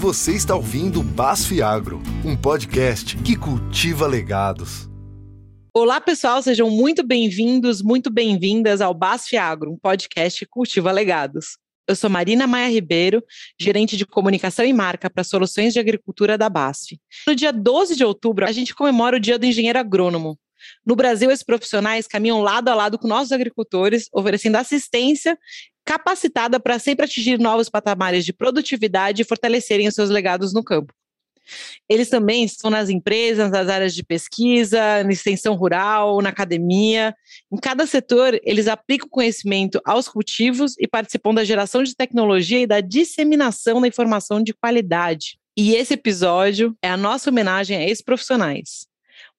Você está ouvindo Basf Agro, um podcast que cultiva legados. Olá, pessoal, sejam muito bem-vindos, muito bem-vindas ao Basf Agro, um podcast que cultiva legados. Eu sou Marina Maia Ribeiro, gerente de comunicação e marca para soluções de agricultura da BASF. No dia 12 de outubro, a gente comemora o Dia do Engenheiro Agrônomo. No Brasil, esses profissionais caminham lado a lado com nossos agricultores, oferecendo assistência capacitada para sempre atingir novos patamares de produtividade e fortalecerem os seus legados no campo. Eles também estão nas empresas, nas áreas de pesquisa, na extensão rural, na academia. Em cada setor, eles aplicam conhecimento aos cultivos e participam da geração de tecnologia e da disseminação da informação de qualidade. E esse episódio é a nossa homenagem a esses profissionais.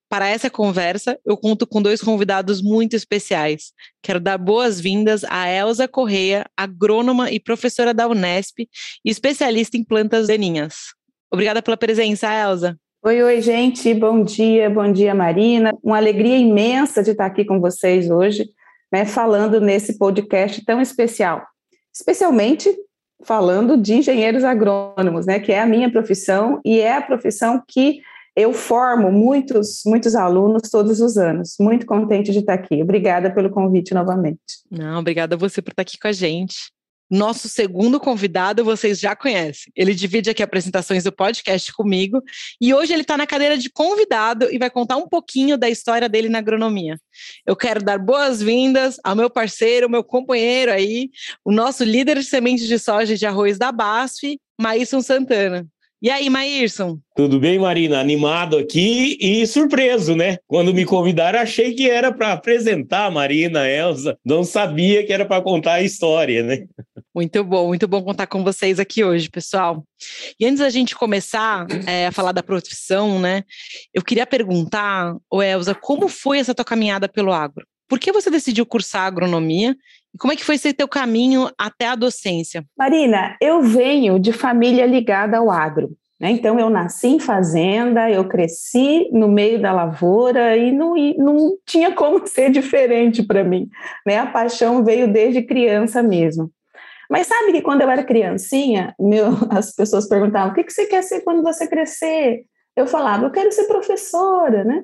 Para essa conversa, eu conto com dois convidados muito especiais. Quero dar boas-vindas a Elza Correia, agrônoma e professora da Unesp e especialista em plantas daninhas. Obrigada pela presença, Elza. Oi, oi, gente. Bom dia, bom dia, Marina. Uma alegria imensa de estar aqui com vocês hoje, né, falando nesse podcast tão especial. Especialmente falando de engenheiros agrônomos, né, que é a minha profissão e é a profissão que eu formo muitos, muitos alunos todos os anos. Muito contente de estar aqui. Obrigada pelo convite novamente. Não, obrigada a você por estar aqui com a gente. Nosso segundo convidado vocês já conhecem. Ele divide aqui apresentações do podcast comigo e hoje ele está na cadeira de convidado e vai contar um pouquinho da história dele na agronomia. Eu quero dar boas-vindas ao meu parceiro, meu companheiro aí, o nosso líder de sementes de soja e de arroz da BASF, Maíson Santana. E aí, Maírson? Tudo bem, Marina? Animado aqui e surpreso, né? Quando me convidaram, achei que era para apresentar a Marina, a Elza. Não sabia que era para contar a história, né? Muito bom, muito bom contar com vocês aqui hoje, pessoal. E antes da gente começar é, a falar da profissão, né? Eu queria perguntar, ô Elza, como foi essa tua caminhada pelo agro? Por que você decidiu cursar agronomia como é que foi esse teu caminho até a docência? Marina, eu venho de família ligada ao agro. Né? Então, eu nasci em fazenda, eu cresci no meio da lavoura e não, e não tinha como ser diferente para mim. Né? A paixão veio desde criança mesmo. Mas sabe que quando eu era criancinha, meu, as pessoas perguntavam: o que, que você quer ser quando você crescer? Eu falava: eu quero ser professora, né?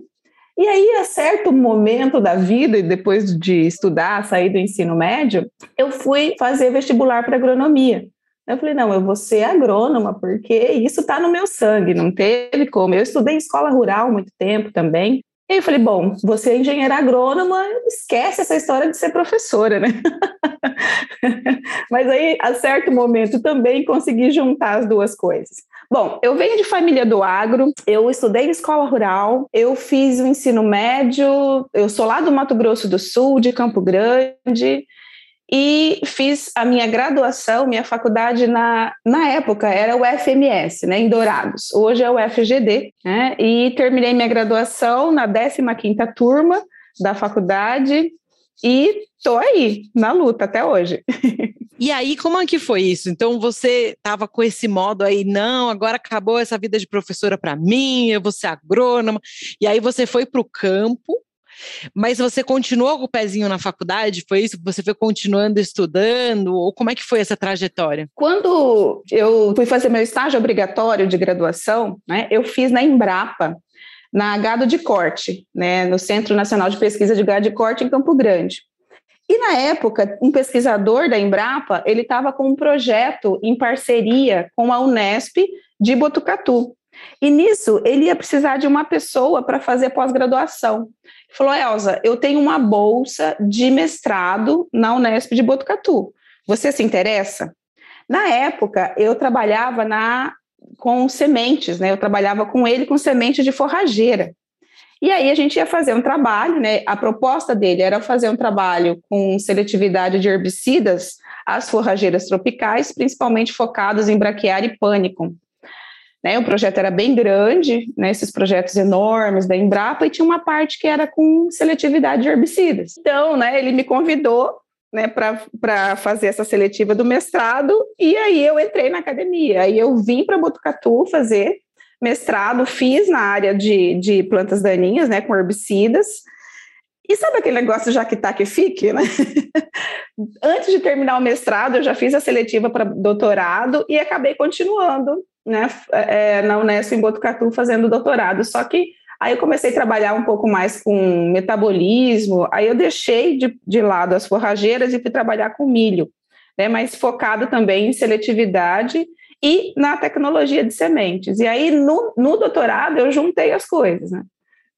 E aí, a certo momento da vida, e depois de estudar, sair do ensino médio, eu fui fazer vestibular para agronomia. Eu falei, não, eu vou ser agrônoma, porque isso está no meu sangue, não teve como. Eu estudei em escola rural muito tempo também. E aí eu falei, bom, você é engenheira agrônoma, esquece essa história de ser professora, né? Mas aí, a certo momento, também consegui juntar as duas coisas. Bom, eu venho de família do agro, eu estudei em escola rural, eu fiz o ensino médio, eu sou lá do Mato Grosso do Sul, de Campo Grande, e fiz a minha graduação, minha faculdade na, na época era o FMS, né, em Dourados. Hoje é o FGD, né? E terminei minha graduação na 15ª turma da faculdade e tô aí na luta até hoje. E aí, como é que foi isso? Então, você estava com esse modo aí, não, agora acabou essa vida de professora para mim, eu vou ser agrônoma. E aí você foi para o campo, mas você continuou com o pezinho na faculdade? Foi isso? Você foi continuando estudando? Ou como é que foi essa trajetória? Quando eu fui fazer meu estágio obrigatório de graduação, né, eu fiz na Embrapa, na Gado de Corte, né, no Centro Nacional de Pesquisa de Gado de Corte, em Campo Grande. E na época, um pesquisador da Embrapa, ele estava com um projeto em parceria com a Unesp de Botucatu. E nisso, ele ia precisar de uma pessoa para fazer pós-graduação. Falou, Elza, eu tenho uma bolsa de mestrado na Unesp de Botucatu. Você se interessa? Na época, eu trabalhava na com sementes, né? Eu trabalhava com ele com sementes de forrageira. E aí a gente ia fazer um trabalho, né? A proposta dele era fazer um trabalho com seletividade de herbicidas às forrageiras tropicais, principalmente focados em braquiária e pânico. Né, o projeto era bem grande, né, esses projetos enormes da Embrapa, e tinha uma parte que era com seletividade de herbicidas. Então, né, ele me convidou né, para fazer essa seletiva do mestrado, e aí eu entrei na academia. Aí eu vim para Botucatu fazer mestrado, fiz na área de, de plantas daninhas, né, com herbicidas. E sabe aquele negócio já que tá que fique, né? Antes de terminar o mestrado, eu já fiz a seletiva para doutorado e acabei continuando né, é, na Unesp em Botucatu fazendo doutorado, só que aí eu comecei a trabalhar um pouco mais com metabolismo, aí eu deixei de, de lado as forrageiras e fui trabalhar com milho, né, mas focado também em seletividade e na tecnologia de sementes. E aí, no, no doutorado, eu juntei as coisas, né?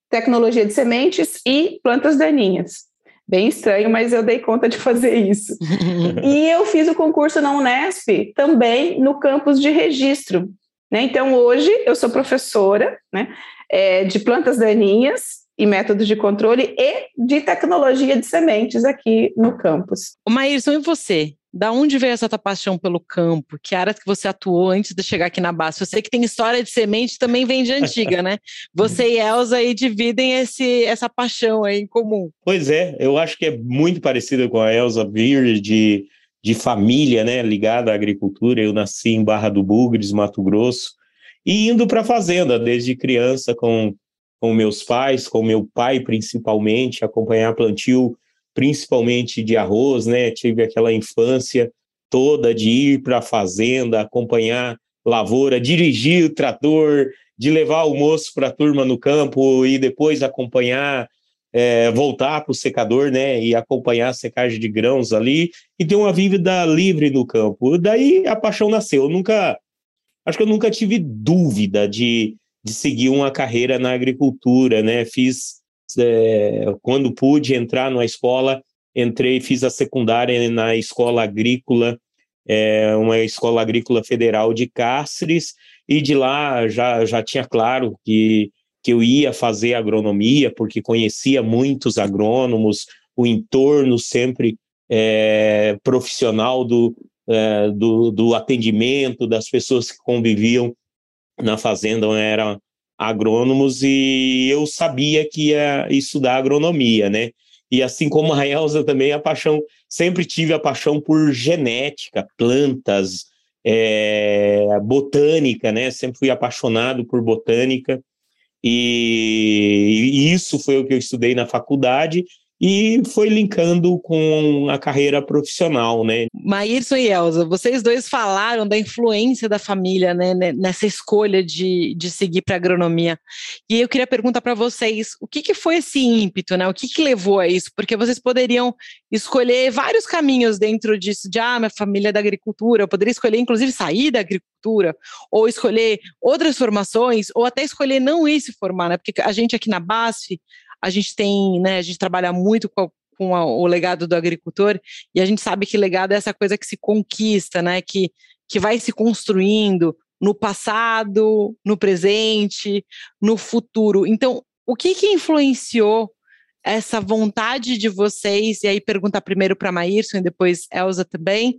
Tecnologia de sementes e plantas daninhas. Bem estranho, mas eu dei conta de fazer isso. e eu fiz o concurso na Unesp também no campus de registro. Né? Então, hoje, eu sou professora né, é, de plantas daninhas e métodos de controle e de tecnologia de sementes aqui no campus. O Maírson, e você? Da onde veio essa tua paixão pelo campo? Que área que você atuou antes de chegar aqui na base? Eu sei que tem história de semente também vem de antiga, né? Você e Elza aí dividem esse, essa paixão aí em comum. Pois é, eu acho que é muito parecida com a Elza vir de, de família, né, ligada à agricultura. Eu nasci em Barra do Bugres, Mato Grosso, e indo para a fazenda desde criança com, com meus pais, com meu pai principalmente, acompanhar plantio principalmente de arroz, né? Tive aquela infância toda de ir para a fazenda, acompanhar lavoura, dirigir o trator, de levar almoço para a turma no campo e depois acompanhar, é, voltar para o secador, né? E acompanhar a secagem de grãos ali e ter uma vida livre no campo. Daí a paixão nasceu. Eu nunca, acho que eu nunca tive dúvida de, de seguir uma carreira na agricultura, né? Fiz é, quando pude entrar na escola, entrei, fiz a secundária na escola agrícola, é, uma escola agrícola federal de Cáceres, e de lá já, já tinha claro que, que eu ia fazer agronomia, porque conhecia muitos agrônomos, o entorno sempre é, profissional do, é, do, do atendimento, das pessoas que conviviam na fazenda era agrônomos e eu sabia que ia estudar agronomia, né? E assim como a Elza também, a paixão, sempre tive a paixão por genética, plantas, é, botânica, né? Sempre fui apaixonado por botânica e, e isso foi o que eu estudei na faculdade e foi linkando com a carreira profissional, né? Maírson e Elza, vocês dois falaram da influência da família né, nessa escolha de, de seguir para agronomia. E eu queria perguntar para vocês, o que, que foi esse ímpeto, né? O que, que levou a isso? Porque vocês poderiam escolher vários caminhos dentro disso, de ah, minha família é da agricultura, eu poderia escolher, inclusive, sair da agricultura, ou escolher outras formações, ou até escolher não ir se formar, né? Porque a gente aqui na BASF, a gente tem, né, a gente trabalha muito com, a, com a, o legado do agricultor e a gente sabe que legado é essa coisa que se conquista, né, que, que vai se construindo no passado, no presente, no futuro. Então, o que que influenciou essa vontade de vocês, e aí pergunta primeiro para Maírson e depois Elza também,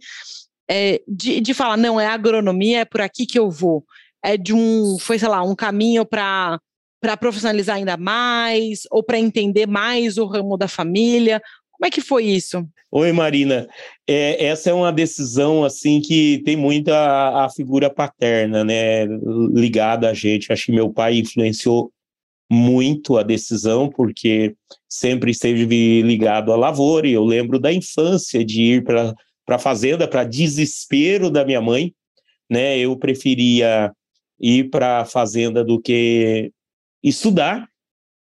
é, de, de falar, não, é agronomia, é por aqui que eu vou. É de um, foi, sei lá, um caminho para para profissionalizar ainda mais ou para entender mais o ramo da família? Como é que foi isso? Oi, Marina. É, essa é uma decisão assim que tem muita a, figura paterna, né, ligada a gente. Acho que meu pai influenciou muito a decisão porque sempre esteve ligado à lavoura. E eu lembro da infância de ir para para a fazenda para desespero da minha mãe, né? Eu preferia ir para a fazenda do que estudar.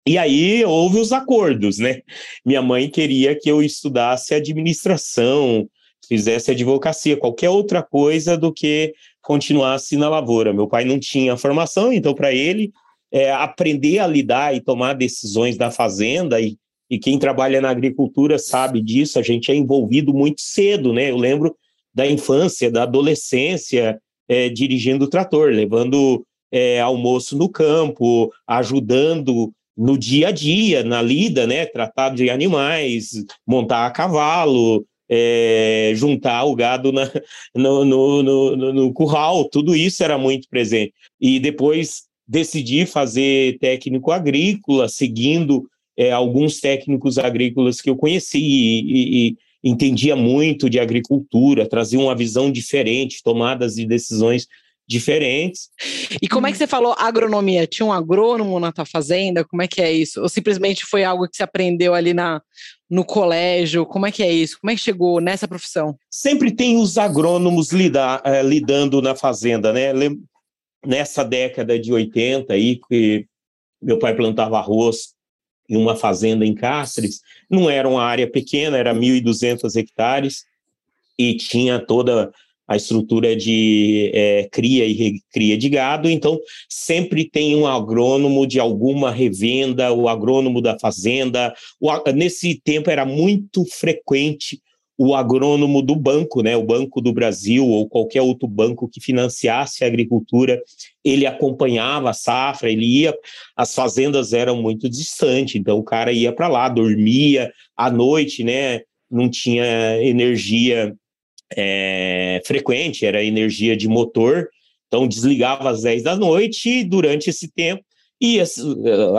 E aí houve os acordos, né? Minha mãe queria que eu estudasse administração, fizesse advocacia, qualquer outra coisa do que continuasse na lavoura. Meu pai não tinha formação, então para ele é, aprender a lidar e tomar decisões da fazenda e, e quem trabalha na agricultura sabe disso, a gente é envolvido muito cedo, né? Eu lembro da infância, da adolescência, é, dirigindo o trator, levando é, almoço no campo, ajudando no dia a dia, na lida, né? Tratar de animais, montar a cavalo, é, juntar o gado na, no, no, no, no, curral, tudo isso era muito presente. E depois decidi fazer técnico agrícola, seguindo é, alguns técnicos agrícolas que eu conheci e, e, e entendia muito de agricultura, trazia uma visão diferente, tomadas de decisões diferentes. E como é que você falou agronomia? Tinha um agrônomo na tua fazenda? Como é que é isso? Ou simplesmente foi algo que você aprendeu ali na, no colégio? Como é que é isso? Como é que chegou nessa profissão? Sempre tem os agrônomos lidar, é, lidando na fazenda, né? nessa década de 80 aí, que meu pai plantava arroz em uma fazenda em Cáceres, não era uma área pequena, era 1.200 hectares, e tinha toda a estrutura de é, cria e recria de gado, então sempre tem um agrônomo de alguma revenda, o agrônomo da fazenda. O, nesse tempo era muito frequente o agrônomo do banco, né, o Banco do Brasil ou qualquer outro banco que financiasse a agricultura, ele acompanhava a safra, ele ia, as fazendas eram muito distantes, então o cara ia para lá, dormia à noite, né, não tinha energia é, frequente, era energia de motor, então desligava às 10 da noite e durante esse tempo e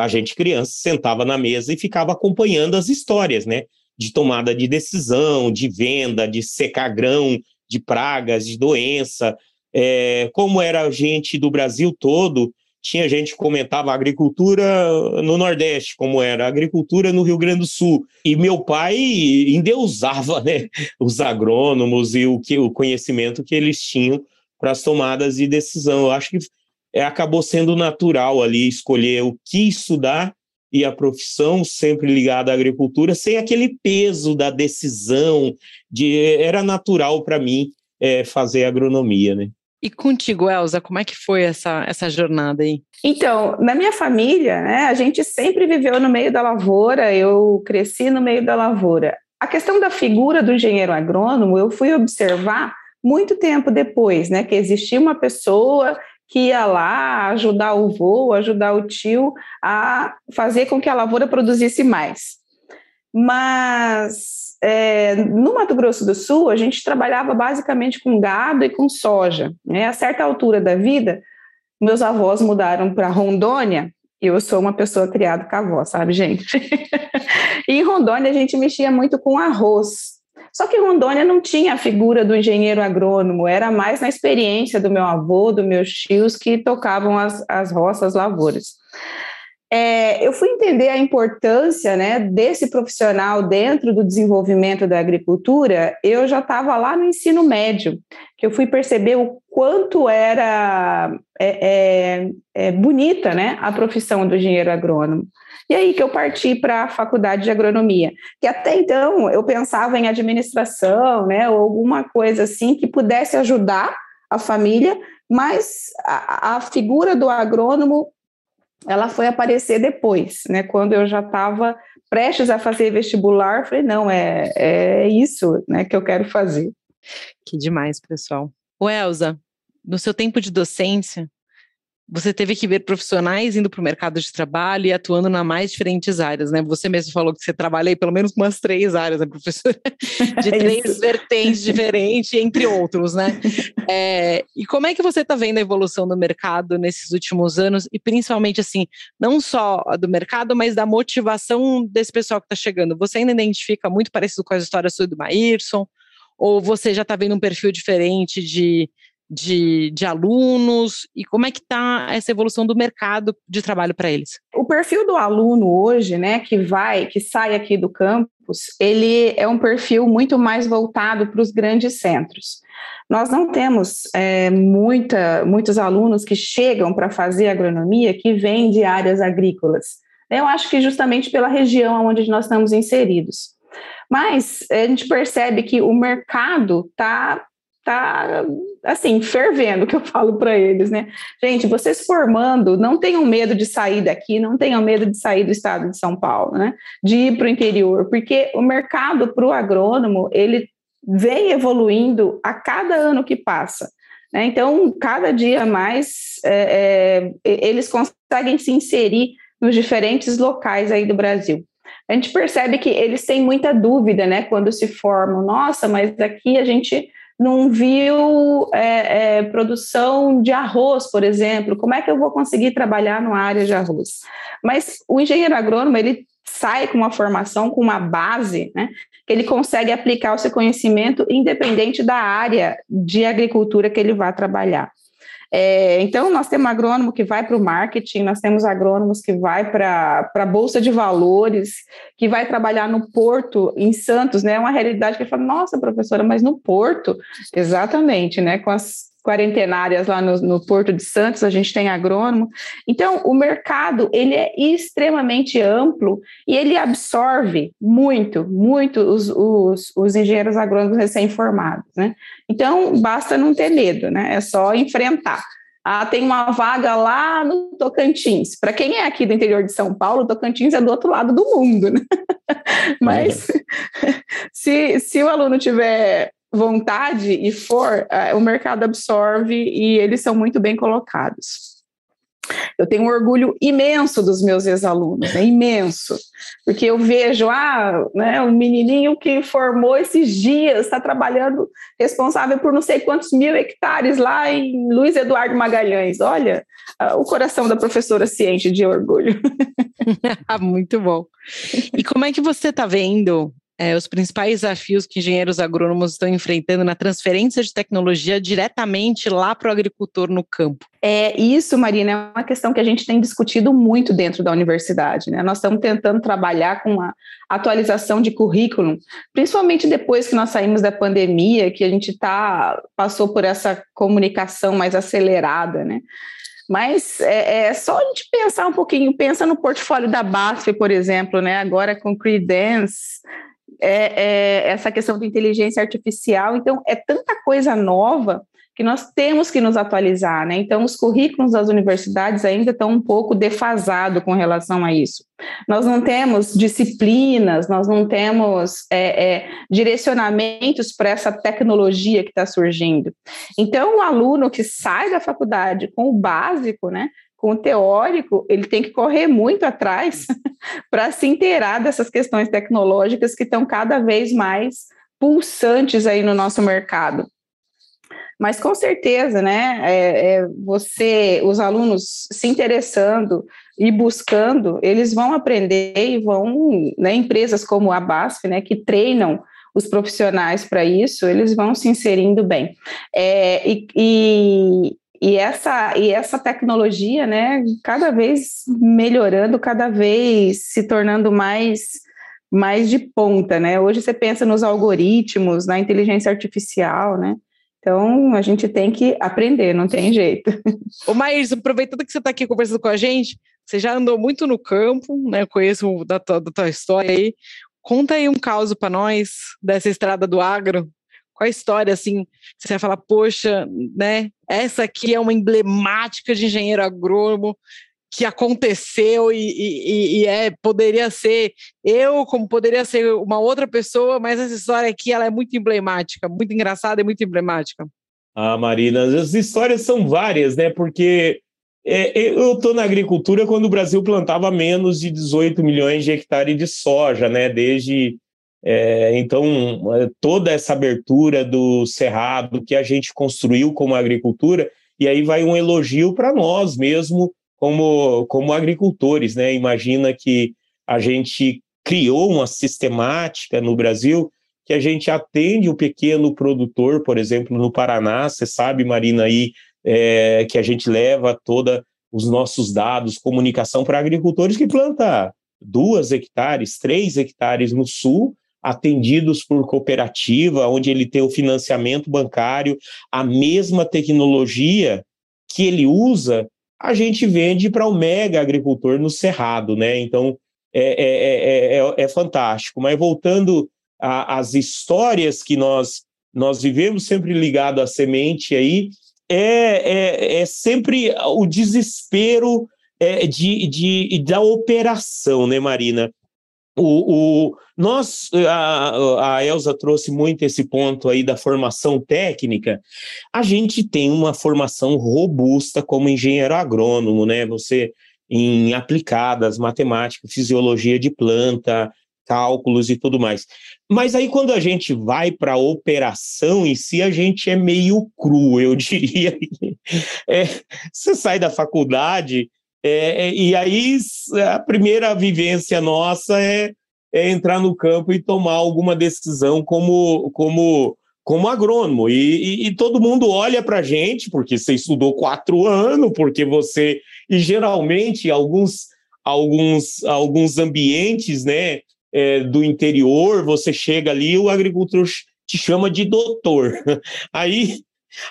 a gente criança sentava na mesa e ficava acompanhando as histórias, né? De tomada de decisão, de venda, de secar grão, de pragas, de doença. É, como era a gente do Brasil todo, tinha gente que comentava agricultura no Nordeste, como era agricultura no Rio Grande do Sul. E meu pai endeusava né, os agrônomos e o, que, o conhecimento que eles tinham para as tomadas de decisão. Eu acho que é, acabou sendo natural ali escolher o que estudar e a profissão sempre ligada à agricultura, sem aquele peso da decisão. De, era natural para mim é, fazer agronomia, né? E contigo, Elza, como é que foi essa, essa jornada aí? Então, na minha família, né, a gente sempre viveu no meio da lavoura, eu cresci no meio da lavoura. A questão da figura do engenheiro agrônomo, eu fui observar muito tempo depois, né, que existia uma pessoa que ia lá ajudar o vô, ajudar o tio a fazer com que a lavoura produzisse mais. Mas é, no Mato Grosso do Sul, a gente trabalhava basicamente com gado e com soja. Né? A certa altura da vida, meus avós mudaram para Rondônia, e eu sou uma pessoa criada com avó, sabe, gente? e em Rondônia a gente mexia muito com arroz. Só que Rondônia não tinha a figura do engenheiro agrônomo, era mais na experiência do meu avô, dos meus tios que tocavam as, as roças, as lavouras é, eu fui entender a importância né, desse profissional dentro do desenvolvimento da agricultura, eu já estava lá no ensino médio, que eu fui perceber o quanto era é, é, é, bonita né, a profissão do engenheiro agrônomo. E aí que eu parti para a faculdade de agronomia, que até então eu pensava em administração, né, ou alguma coisa assim que pudesse ajudar a família, mas a, a figura do agrônomo ela foi aparecer depois, né? Quando eu já estava prestes a fazer vestibular, falei, não, é, é isso né, que eu quero fazer. Que demais, pessoal. O Elza, no seu tempo de docência, você teve que ver profissionais indo para o mercado de trabalho e atuando nas mais diferentes áreas, né? Você mesmo falou que você trabalha aí pelo menos com umas três áreas, né, professora? De é três vertentes diferentes, entre outros, né? É, e como é que você está vendo a evolução do mercado nesses últimos anos e principalmente, assim, não só do mercado, mas da motivação desse pessoal que está chegando? Você ainda identifica muito parecido com as histórias do Maírson? Ou você já está vendo um perfil diferente de de, de alunos e como é que está essa evolução do mercado de trabalho para eles? O perfil do aluno hoje, né, que vai, que sai aqui do campus, ele é um perfil muito mais voltado para os grandes centros. Nós não temos é, muita, muitos alunos que chegam para fazer agronomia que vêm de áreas agrícolas. Eu acho que justamente pela região onde nós estamos inseridos. Mas a gente percebe que o mercado está tá assim, fervendo, que eu falo para eles, né? Gente, vocês formando, não tenham medo de sair daqui, não tenham medo de sair do estado de São Paulo, né? De ir para o interior, porque o mercado para o agrônomo, ele vem evoluindo a cada ano que passa. Né? Então, cada dia mais, é, é, eles conseguem se inserir nos diferentes locais aí do Brasil. A gente percebe que eles têm muita dúvida, né, quando se formam. Nossa, mas aqui a gente não viu é, é, produção de arroz, por exemplo, como é que eu vou conseguir trabalhar numa área de arroz? Mas o engenheiro agrônomo, ele sai com uma formação, com uma base, né, que ele consegue aplicar o seu conhecimento independente da área de agricultura que ele vai trabalhar. É, então, nós temos agrônomo que vai para o marketing, nós temos agrônomos que vai para a Bolsa de Valores, que vai trabalhar no Porto, em Santos, né? É uma realidade que fala, nossa, professora, mas no Porto, exatamente, né? Com as quarentenárias lá no, no, Porto de Santos, a gente tem agrônomo. Então, o mercado, ele é extremamente amplo e ele absorve muito, muito os, os, os engenheiros agrônomos recém-formados, né? Então, basta não ter medo, né? É só enfrentar. Ah, tem uma vaga lá no Tocantins. Para quem é aqui do interior de São Paulo, Tocantins é do outro lado do mundo, né? Mas se, se o aluno tiver vontade e for, uh, o mercado absorve e eles são muito bem colocados. Eu tenho um orgulho imenso dos meus ex-alunos, né, imenso, porque eu vejo, ah, né, um menininho que formou esses dias, está trabalhando responsável por não sei quantos mil hectares lá em Luiz Eduardo Magalhães. Olha, uh, o coração da professora ciente de orgulho. Muito bom. E como é que você está vendo é, os principais desafios que engenheiros agrônomos estão enfrentando na transferência de tecnologia diretamente lá para o agricultor no campo? É isso, Marina, é uma questão que a gente tem discutido muito dentro da universidade. Né? Nós estamos tentando trabalhar com a atualização de currículo, principalmente depois que nós saímos da pandemia, que a gente tá, passou por essa comunicação mais acelerada, né? Mas é, é, só a gente pensar um pouquinho, pensa no portfólio da BASF, por exemplo, né? Agora com Credence, é, é, essa questão de inteligência artificial. Então, é tanta coisa nova que nós temos que nos atualizar, né? Então, os currículos das universidades ainda estão um pouco defasados com relação a isso. Nós não temos disciplinas, nós não temos é, é, direcionamentos para essa tecnologia que está surgindo. Então, o aluno que sai da faculdade com o básico, né? Com o teórico, ele tem que correr muito atrás para se inteirar dessas questões tecnológicas que estão cada vez mais pulsantes aí no nosso mercado. Mas com certeza, né? É, é, você, os alunos se interessando e buscando, eles vão aprender e vão, né? Empresas como a BASF, né? Que treinam os profissionais para isso, eles vão se inserindo bem. É, e, e, e essa, e essa tecnologia, né, cada vez melhorando, cada vez se tornando mais, mais de ponta, né? Hoje você pensa nos algoritmos, na inteligência artificial, né? Então, a gente tem que aprender, não tem jeito. Ô, Maírs, aproveitando que você está aqui conversando com a gente, você já andou muito no campo, né? Conheço da tua, da tua história aí. Conta aí um caso para nós dessa estrada do agro, qual a história, assim, você vai falar, poxa, né, essa aqui é uma emblemática de engenheiro agrônomo que aconteceu e, e, e, é, poderia ser eu, como poderia ser uma outra pessoa, mas essa história aqui, ela é muito emblemática, muito engraçada e muito emblemática. Ah, Marina, as histórias são várias, né, porque é, eu estou na agricultura quando o Brasil plantava menos de 18 milhões de hectares de soja, né, desde é, então, é, toda essa abertura do cerrado que a gente construiu como agricultura, e aí vai um elogio para nós mesmo, como, como agricultores. Né? Imagina que a gente criou uma sistemática no Brasil que a gente atende o pequeno produtor, por exemplo, no Paraná, você sabe, Marina, aí, é, que a gente leva toda os nossos dados, comunicação para agricultores que plantam duas hectares, três hectares no sul, atendidos por cooperativa, onde ele tem o financiamento bancário, a mesma tecnologia que ele usa, a gente vende para o mega agricultor no Cerrado, né? Então é, é, é, é fantástico. Mas voltando às histórias que nós nós vivemos sempre ligado à semente aí, é, é, é sempre o desespero é, de, de, da operação, né, Marina? O, o, nós, a, a Elza trouxe muito esse ponto aí da formação técnica. A gente tem uma formação robusta como engenheiro agrônomo, né? Você em aplicadas, matemática, fisiologia de planta, cálculos e tudo mais. Mas aí quando a gente vai para a operação em si, a gente é meio cru, eu diria. É, você sai da faculdade é, é, e aí a primeira vivência nossa é, é, entrar no campo e tomar alguma decisão como, como, como agrônomo. E, e, e todo mundo olha para a gente, porque você estudou quatro anos, porque você. E geralmente alguns, alguns, alguns ambientes né, é, do interior, você chega ali, o agricultor te chama de doutor. Aí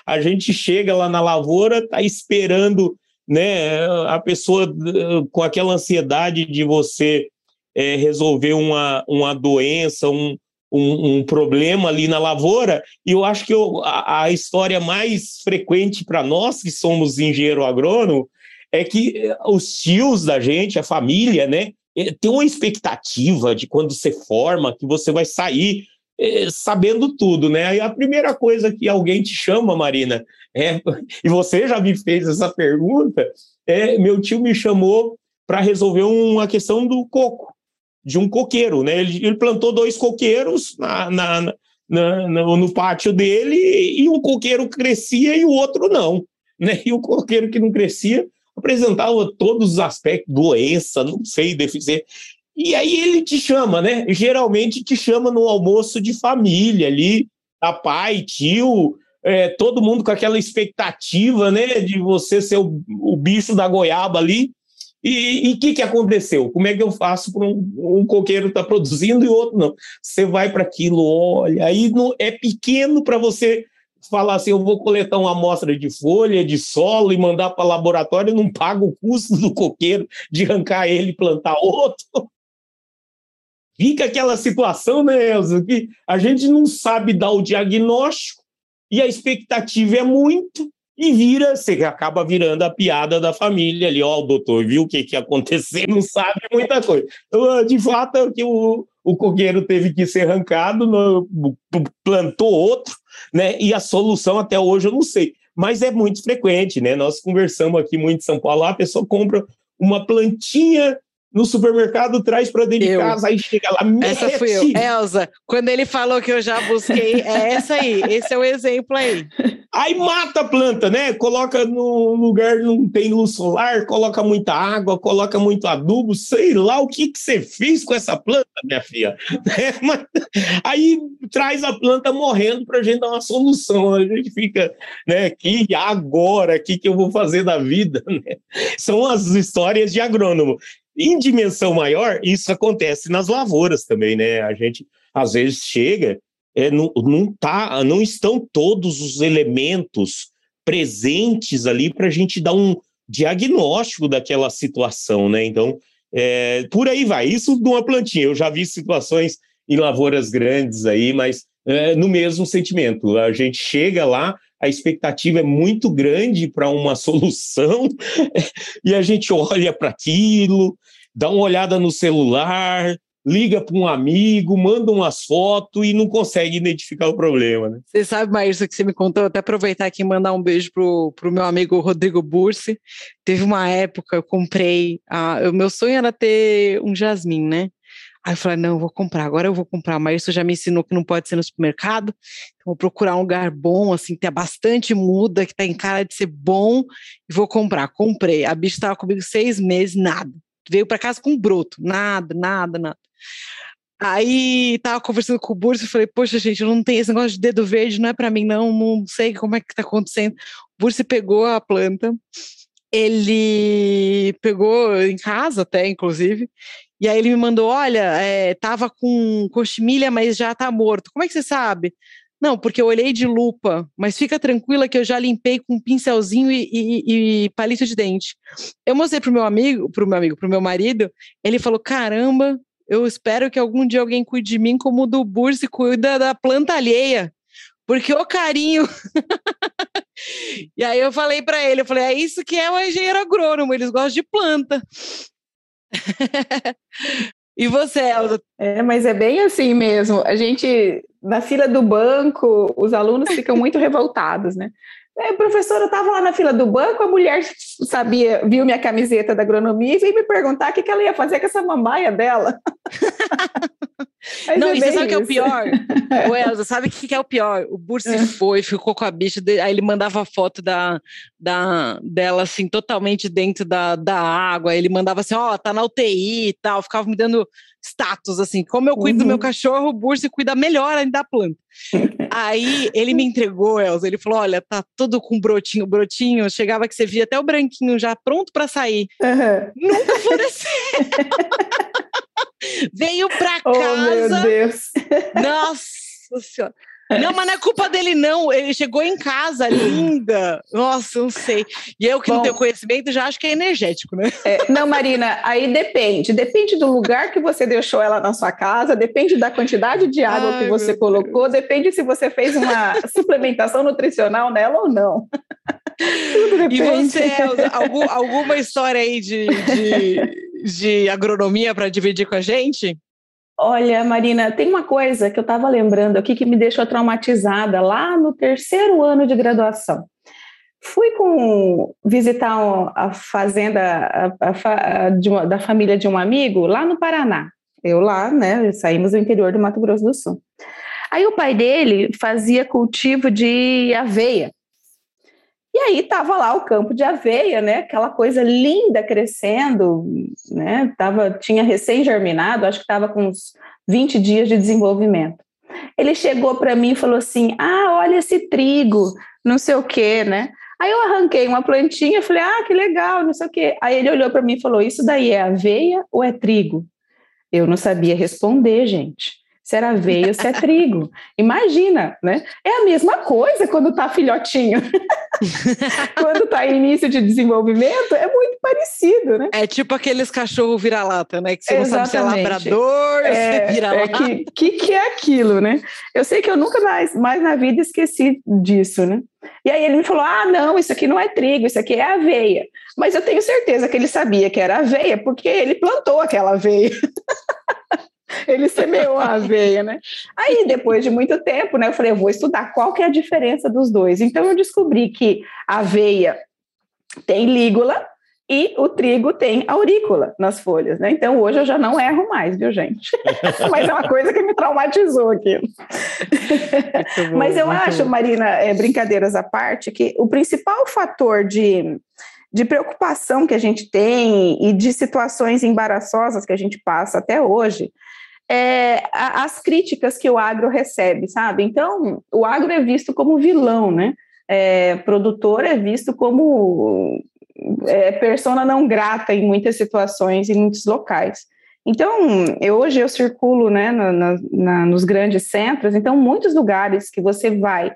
A gente chega lá na lavoura, tá esperando, né, a pessoa eh, com aquela ansiedade de você é, resolver uma, uma doença, um, um, um, problema ali na lavoura, e eu acho que eu, a, a história mais frequente para nós que somos engenheiro agrônomo é que eh, os tios da gente, a família, né, tem uma expectativa de quando você forma que você vai sair é, sabendo tudo, né? Aí a primeira coisa que alguém te chama, Marina, é, e você já me fez essa pergunta, é meu tio me chamou para resolver uma questão do coco, de um coqueiro, né? Ele, ele plantou dois coqueiros na, na, na, no pátio dele e um coqueiro crescia e o outro não, né? E o coqueiro que não crescia apresentava todos os aspectos, doença, não sei, deficiência. E aí ele te chama, né? Geralmente te chama no almoço de família ali, a pai, tio, é, todo mundo com aquela expectativa, né? De você ser o, o bicho da goiaba ali. E o que, que aconteceu? Como é que eu faço para um, um, coqueiro estar tá produzindo e outro não? Você vai para aquilo, olha, aí no, é pequeno para você falar assim, eu vou coletar uma amostra de folha, de solo e mandar para laboratório, não paga o custo do coqueiro de arrancar ele e plantar outro. Fica aquela situação, né, Elza, que a gente não sabe dar o diagnóstico e a expectativa é muito e vira, você acaba virando a piada da família ali, ó, o doutor viu o que, que aconteceu, não sabe muita coisa. Então, de fato, é que o, o coqueiro teve que ser arrancado, no, plantou outro, né? E a solução até hoje eu não sei. Mas é muito frequente, né? Nós conversamos aqui muito em São Paulo, a pessoa compra uma plantinha no supermercado, traz para dentro eu. de casa, aí chega lá. Essa fui eu. Elza, quando ele falou que eu já busquei, é essa aí, esse é o exemplo aí. Aí mata a planta, né? Coloca no lugar não tem luz solar, coloca muita água, coloca muito adubo, sei lá o que, que você fez com essa planta, minha filha. É, mas, aí traz a planta morrendo para a gente dar uma solução. A gente fica, né? Que agora, o que, que eu vou fazer da vida? Né? São as histórias de agrônomo. Em dimensão maior, isso acontece nas lavouras também, né? A gente às vezes chega, é, não, não, tá, não estão todos os elementos presentes ali para a gente dar um diagnóstico daquela situação, né? Então, é, por aí vai. Isso de uma plantinha. Eu já vi situações em lavouras grandes aí, mas é, no mesmo sentimento. A gente chega lá, a expectativa é muito grande para uma solução e a gente olha para aquilo, dá uma olhada no celular, liga para um amigo, manda umas fotos e não consegue identificar o problema, né? Você sabe, Maísa, que você me contou, até aproveitar aqui e mandar um beijo pro, pro meu amigo Rodrigo Bursi. Teve uma época, eu comprei, a, o meu sonho era ter um jasmim, né? Aí eu falei, não, eu vou comprar, agora eu vou comprar. Mas isso já me ensinou que não pode ser no supermercado. Então vou procurar um lugar bom, assim, tem bastante muda, que tá em cara de ser bom, e vou comprar. Comprei. A bicha estava comigo seis meses, nada. Veio para casa com um broto, nada, nada, nada. Aí tava conversando com o Burso e falei, poxa, gente, eu não tenho esse negócio de dedo verde, não é para mim, não, não sei como é que tá acontecendo. O Burso pegou a planta, ele pegou em casa até, inclusive, e aí ele me mandou: olha, é, tava com coximilha, mas já tá morto. Como é que você sabe? Não, porque eu olhei de lupa, mas fica tranquila que eu já limpei com um pincelzinho e, e, e palito de dente. Eu mostrei pro meu amigo, pro meu amigo, pro meu marido, ele falou: caramba, eu espero que algum dia alguém cuide de mim como o do Bursi cuida da planta alheia. Porque o carinho. e aí eu falei para ele, eu falei, é isso que é o engenheiro agrônomo, eles gostam de planta. e você, Elza? É, mas é bem assim mesmo. A gente, na fila do banco, os alunos ficam muito revoltados, né? É, professora, eu estava lá na fila do banco, a mulher sabia, viu minha camiseta da agronomia e veio me perguntar o que, que ela ia fazer com essa mambaia dela. não, é e você sabe o que é o pior? o Elza, sabe o que, é o pior? O Bursi é. foi, ficou com a bicha, aí ele mandava foto da, da, dela, assim, totalmente dentro da, da água, ele mandava assim, ó, oh, tá na UTI e tal, ficava me dando status, assim, como eu cuido uhum. do meu uhum. cachorro, o Bursi cuida melhor ainda da planta. aí ele me entregou, Elza, ele falou, olha, tá tudo com brotinho, brotinho, chegava que você via até o branquinho já pronto para sair. Uhum. Nunca floresceu. Veio para casa. Oh, meu Deus. Nossa Senhora. Não, mas não é culpa dele, não. Ele chegou em casa, linda. Nossa, não sei. E eu que Bom, não tenho conhecimento já acho que é energético, né? É, não, Marina, aí depende. Depende do lugar que você deixou ela na sua casa, depende da quantidade de água Ai, que você colocou, Deus. depende se você fez uma suplementação nutricional nela ou não. E você, Elza, algum, alguma história aí de, de, de agronomia para dividir com a gente? Olha, Marina, tem uma coisa que eu estava lembrando aqui que me deixou traumatizada lá no terceiro ano de graduação. Fui com visitar a fazenda a, a, uma, da família de um amigo lá no Paraná. Eu lá, né? Saímos do interior do Mato Grosso do Sul. Aí o pai dele fazia cultivo de aveia. E aí estava lá o campo de aveia, né? Aquela coisa linda crescendo, né? Tava, tinha recém-germinado, acho que estava com uns 20 dias de desenvolvimento. Ele chegou para mim e falou assim: Ah, olha esse trigo, não sei o quê, né? Aí eu arranquei uma plantinha, falei: Ah, que legal, não sei o quê. Aí ele olhou para mim e falou: Isso daí é aveia ou é trigo? Eu não sabia responder, gente se era aveia ou se é trigo. Imagina, né? É a mesma coisa quando está filhotinho. quando está em início de desenvolvimento, é muito parecido, né? É tipo aqueles cachorro vira-lata, né? Que você Exatamente. não sabe se é labrador, é, se é vira-lata. É que, que, que é aquilo, né? Eu sei que eu nunca mais, mais na vida esqueci disso, né? E aí ele me falou: ah, não, isso aqui não é trigo, isso aqui é aveia. Mas eu tenho certeza que ele sabia que era aveia, porque ele plantou aquela aveia. ele semeou a aveia, né? Aí, depois de muito tempo, né, eu falei, eu vou estudar qual que é a diferença dos dois. Então, eu descobri que a aveia tem lígula e o trigo tem aurícula nas folhas, né? Então, hoje eu já não erro mais, viu, gente? Mas é uma coisa que me traumatizou aqui. Bom, Mas eu acho, bom. Marina, é, brincadeiras à parte, que o principal fator de de preocupação que a gente tem e de situações embaraçosas que a gente passa até hoje é, as críticas que o agro recebe, sabe? Então, o agro é visto como vilão, né? É, produtor é visto como é, persona não grata em muitas situações, em muitos locais. Então, eu, hoje eu circulo né, na, na, nos grandes centros, então, muitos lugares que você vai,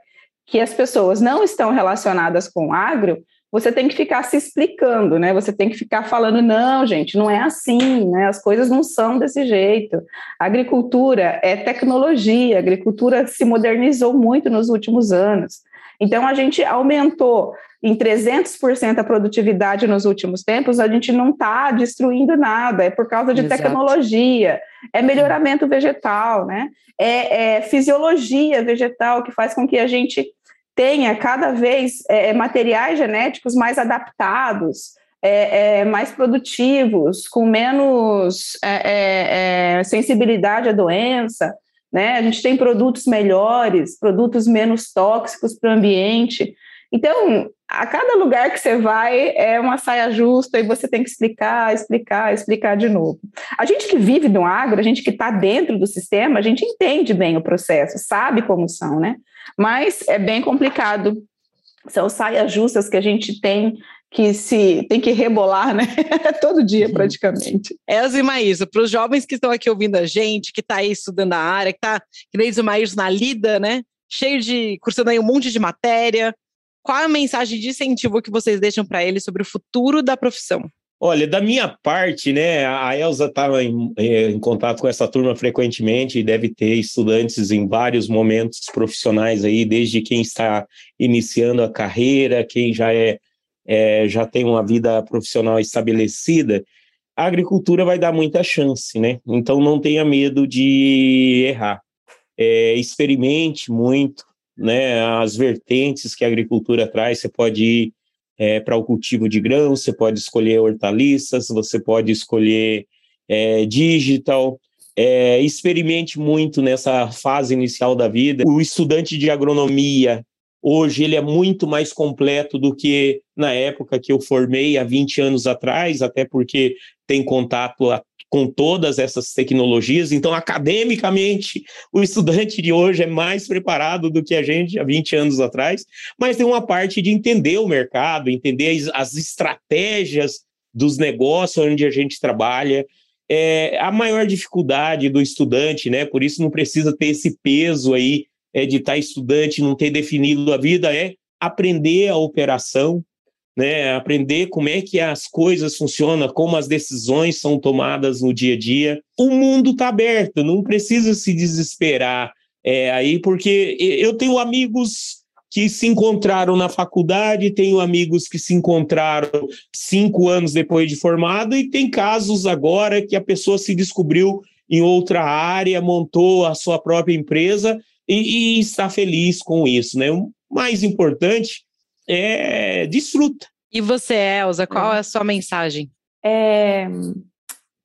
que as pessoas não estão relacionadas com agro, você tem que ficar se explicando, né? Você tem que ficar falando, não, gente, não é assim, né? As coisas não são desse jeito. A agricultura é tecnologia, a agricultura se modernizou muito nos últimos anos. Então, a gente aumentou em 300% a produtividade nos últimos tempos, a gente não está destruindo nada, é por causa de Exato. tecnologia, é melhoramento vegetal, né? É, é fisiologia vegetal que faz com que a gente tenha cada vez é, é, materiais genéticos mais adaptados, é, é, mais produtivos, com menos é, é, sensibilidade à doença. Né? A gente tem produtos melhores, produtos menos tóxicos para o ambiente. Então, a cada lugar que você vai é uma saia justa e você tem que explicar, explicar, explicar de novo. A gente que vive no agro, a gente que está dentro do sistema, a gente entende bem o processo, sabe como são, né? Mas é bem complicado. São saias justas que a gente tem que se tem que rebolar, né? Todo dia, uhum. praticamente. Elza e Maísa, para os jovens que estão aqui ouvindo a gente, que está aí estudando a área, que está, que nem o Maísa, na lida, né? Cheio de, cursando aí um monte de matéria. Qual a mensagem de incentivo que vocês deixam para eles sobre o futuro da profissão? Olha, da minha parte, né, a Elza estava em, eh, em, contato com essa turma frequentemente e deve ter estudantes em vários momentos profissionais aí, desde quem está iniciando a carreira, quem já é, é já tem uma vida profissional estabelecida. A agricultura vai dar muita chance, né? Então não tenha medo de errar. É, experimente muito, né? As vertentes que a agricultura traz, você pode ir é, para o cultivo de grãos, você pode escolher hortaliças, você pode escolher é, digital. É, experimente muito nessa fase inicial da vida. O estudante de agronomia, hoje, ele é muito mais completo do que na época que eu formei, há 20 anos atrás, até porque tem contato com todas essas tecnologias. Então, academicamente, o estudante de hoje é mais preparado do que a gente há 20 anos atrás, mas tem uma parte de entender o mercado, entender as, as estratégias dos negócios onde a gente trabalha. É, a maior dificuldade do estudante, né? Por isso não precisa ter esse peso aí é, de estar estudante, não ter definido a vida, é aprender a operação, né, aprender como é que as coisas funcionam, como as decisões são tomadas no dia a dia. O mundo está aberto, não precisa se desesperar é, aí, porque eu tenho amigos que se encontraram na faculdade, tenho amigos que se encontraram cinco anos depois de formado, e tem casos agora que a pessoa se descobriu em outra área, montou a sua própria empresa e, e está feliz com isso. Né? O mais importante é desfruta. E você, Elza, qual é, é a sua mensagem? É,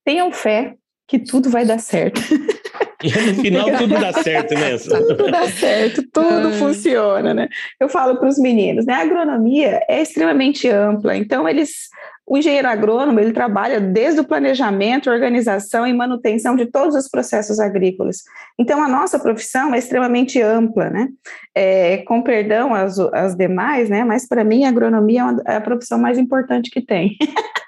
tenham fé que tudo vai dar certo. E no final tudo dá certo, né? tudo dá certo, tudo Ai. funciona, né? Eu falo para os meninos, né? A agronomia é extremamente ampla, então eles o engenheiro agrônomo ele trabalha desde o planejamento, organização e manutenção de todos os processos agrícolas. Então a nossa profissão é extremamente ampla, né? É, com perdão às, às demais, né? Mas para mim a agronomia é, é a profissão mais importante que tem.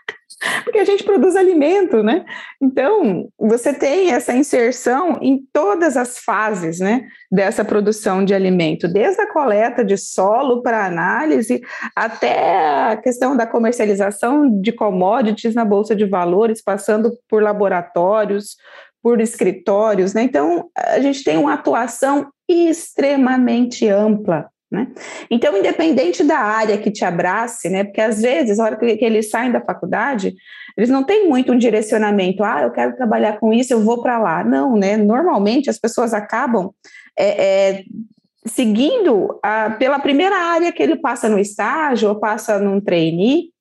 porque a gente produz alimento, né? Então, você tem essa inserção em todas as fases, né, dessa produção de alimento, desde a coleta de solo para análise até a questão da comercialização de commodities na bolsa de valores, passando por laboratórios, por escritórios, né? Então, a gente tem uma atuação extremamente ampla né? Então, independente da área que te abrace, né? Porque às vezes, a hora que, que eles saem da faculdade, eles não têm muito um direcionamento. Ah, eu quero trabalhar com isso, eu vou para lá. Não, né? Normalmente as pessoas acabam é, é, seguindo a, pela primeira área que ele passa no estágio ou passa num trainee,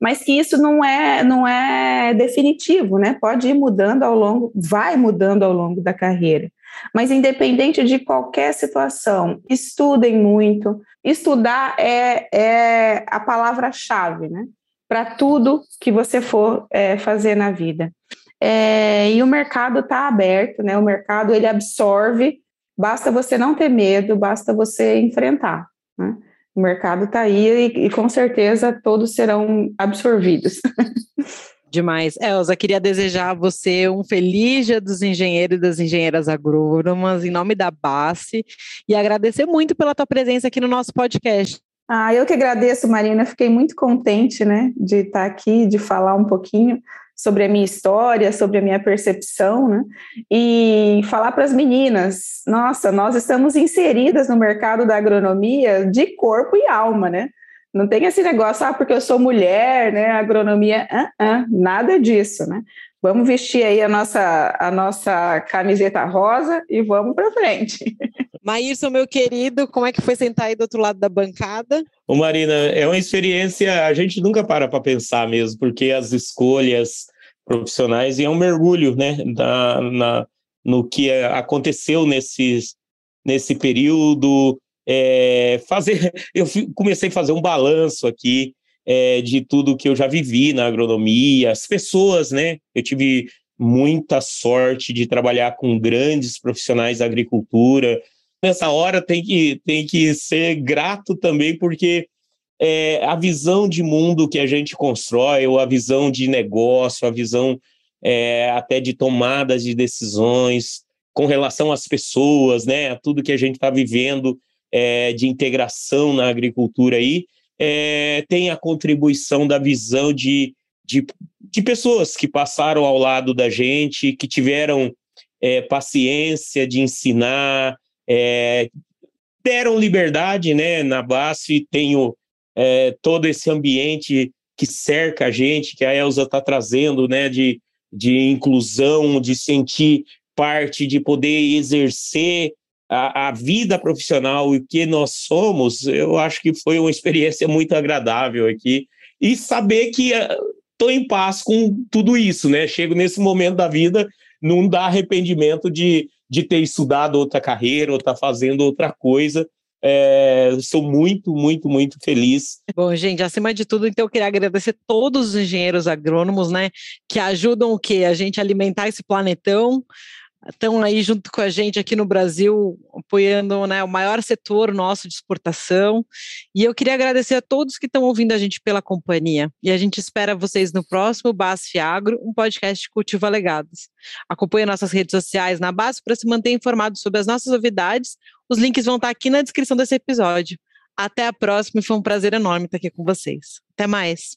mas que isso não é não é definitivo, né? Pode ir mudando ao longo, vai mudando ao longo da carreira. Mas independente de qualquer situação, estudem muito. Estudar é, é a palavra-chave, né? Para tudo que você for é, fazer na vida. É, e o mercado está aberto, né? O mercado ele absorve. Basta você não ter medo, basta você enfrentar. Né? O mercado está aí e, e com certeza todos serão absorvidos. Demais. Elza, queria desejar a você um feliz dia dos engenheiros e das engenheiras agrônomas, em nome da BASE, e agradecer muito pela tua presença aqui no nosso podcast. Ah, eu que agradeço, Marina. Fiquei muito contente, né, de estar aqui, de falar um pouquinho sobre a minha história, sobre a minha percepção, né? E falar para as meninas, nossa, nós estamos inseridas no mercado da agronomia de corpo e alma, né? Não tem esse negócio, ah, porque eu sou mulher, né? Agronomia, uh -uh, nada disso, né? Vamos vestir aí a nossa, a nossa camiseta rosa e vamos para frente. Maírson, meu querido, como é que foi sentar aí do outro lado da bancada? Ô Marina, é uma experiência, a gente nunca para para pensar mesmo, porque as escolhas profissionais e é um mergulho, né, na, na no que aconteceu nesses, nesse período, é, fazer, eu comecei a fazer um balanço aqui é, de tudo que eu já vivi na agronomia, as pessoas, né? Eu tive muita sorte de trabalhar com grandes profissionais da agricultura. Nessa hora tem que, tem que ser grato também, porque é, a visão de mundo que a gente constrói, ou a visão de negócio, a visão é, até de tomadas de decisões com relação às pessoas, né, a tudo que a gente está vivendo é, de integração na agricultura aí, é, tem a contribuição da visão de, de, de, pessoas que passaram ao lado da gente, que tiveram é, paciência de ensinar, é, deram liberdade, né? Na base tenho é, todo esse ambiente que cerca a gente, que a Elza está trazendo, né? De, de inclusão, de sentir parte, de poder exercer a, a, vida profissional e o que nós somos, eu acho que foi uma experiência muito agradável aqui. E saber que estou eh, em paz com tudo isso, né? Chego nesse momento da vida, não dá arrependimento de, de ter estudado outra carreira ou estar tá fazendo outra coisa. É, sou muito, muito, muito feliz. Bom, gente, acima de tudo, então eu queria agradecer todos os engenheiros agrônomos, né, que ajudam o quê? A gente alimentar esse planetão, estão aí junto com a gente aqui no Brasil, apoiando né, o maior setor nosso de exportação. E eu queria agradecer a todos que estão ouvindo a gente pela companhia. E a gente espera vocês no próximo BASF Agro, um podcast de cultivo alegados. Acompanhe nossas redes sociais na base para se manter informado sobre as nossas novidades. Os links vão estar aqui na descrição desse episódio. Até a próxima e foi um prazer enorme estar aqui com vocês. Até mais!